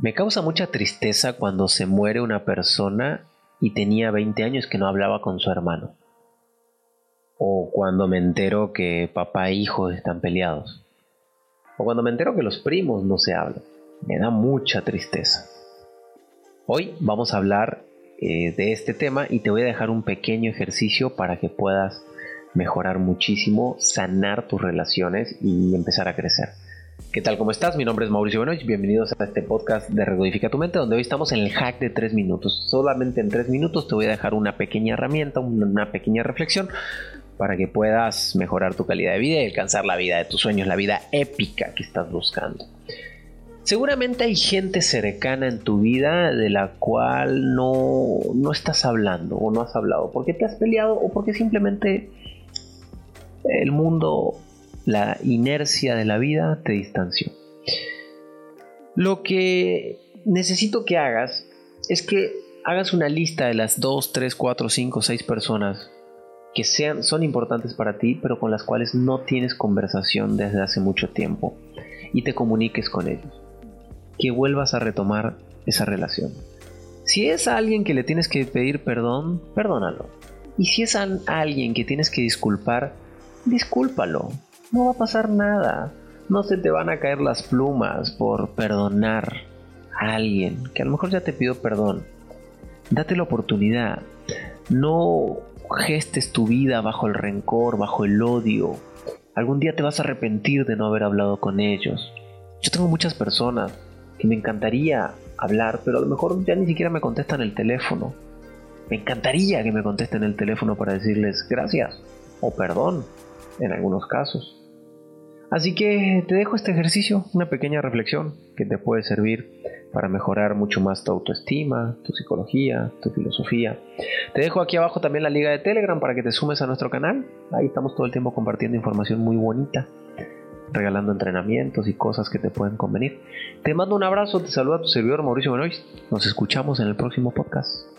Me causa mucha tristeza cuando se muere una persona y tenía 20 años que no hablaba con su hermano. O cuando me entero que papá e hijo están peleados. O cuando me entero que los primos no se hablan. Me da mucha tristeza. Hoy vamos a hablar eh, de este tema y te voy a dejar un pequeño ejercicio para que puedas mejorar muchísimo, sanar tus relaciones y empezar a crecer. ¿Qué tal? ¿Cómo estás? Mi nombre es Mauricio Benoist. Bienvenidos a este podcast de Recodifica tu mente, donde hoy estamos en el hack de 3 minutos. Solamente en 3 minutos te voy a dejar una pequeña herramienta, una pequeña reflexión para que puedas mejorar tu calidad de vida y alcanzar la vida de tus sueños, la vida épica que estás buscando. Seguramente hay gente cercana en tu vida de la cual no, no estás hablando o no has hablado porque te has peleado o porque simplemente el mundo la inercia de la vida te distanció. Lo que necesito que hagas es que hagas una lista de las 2, 3, 4, 5, 6 personas que sean, son importantes para ti, pero con las cuales no tienes conversación desde hace mucho tiempo y te comuniques con ellos. Que vuelvas a retomar esa relación. Si es a alguien que le tienes que pedir perdón, perdónalo. Y si es a alguien que tienes que disculpar, discúlpalo no va a pasar nada. No se te van a caer las plumas por perdonar a alguien que a lo mejor ya te pidió perdón. Date la oportunidad. No gestes tu vida bajo el rencor, bajo el odio. Algún día te vas a arrepentir de no haber hablado con ellos. Yo tengo muchas personas que me encantaría hablar, pero a lo mejor ya ni siquiera me contestan el teléfono. Me encantaría que me contesten el teléfono para decirles gracias o perdón en algunos casos. Así que te dejo este ejercicio, una pequeña reflexión que te puede servir para mejorar mucho más tu autoestima, tu psicología, tu filosofía. Te dejo aquí abajo también la liga de Telegram para que te sumes a nuestro canal. Ahí estamos todo el tiempo compartiendo información muy bonita, regalando entrenamientos y cosas que te pueden convenir. Te mando un abrazo, te saluda tu servidor Mauricio Benoist. Nos escuchamos en el próximo podcast.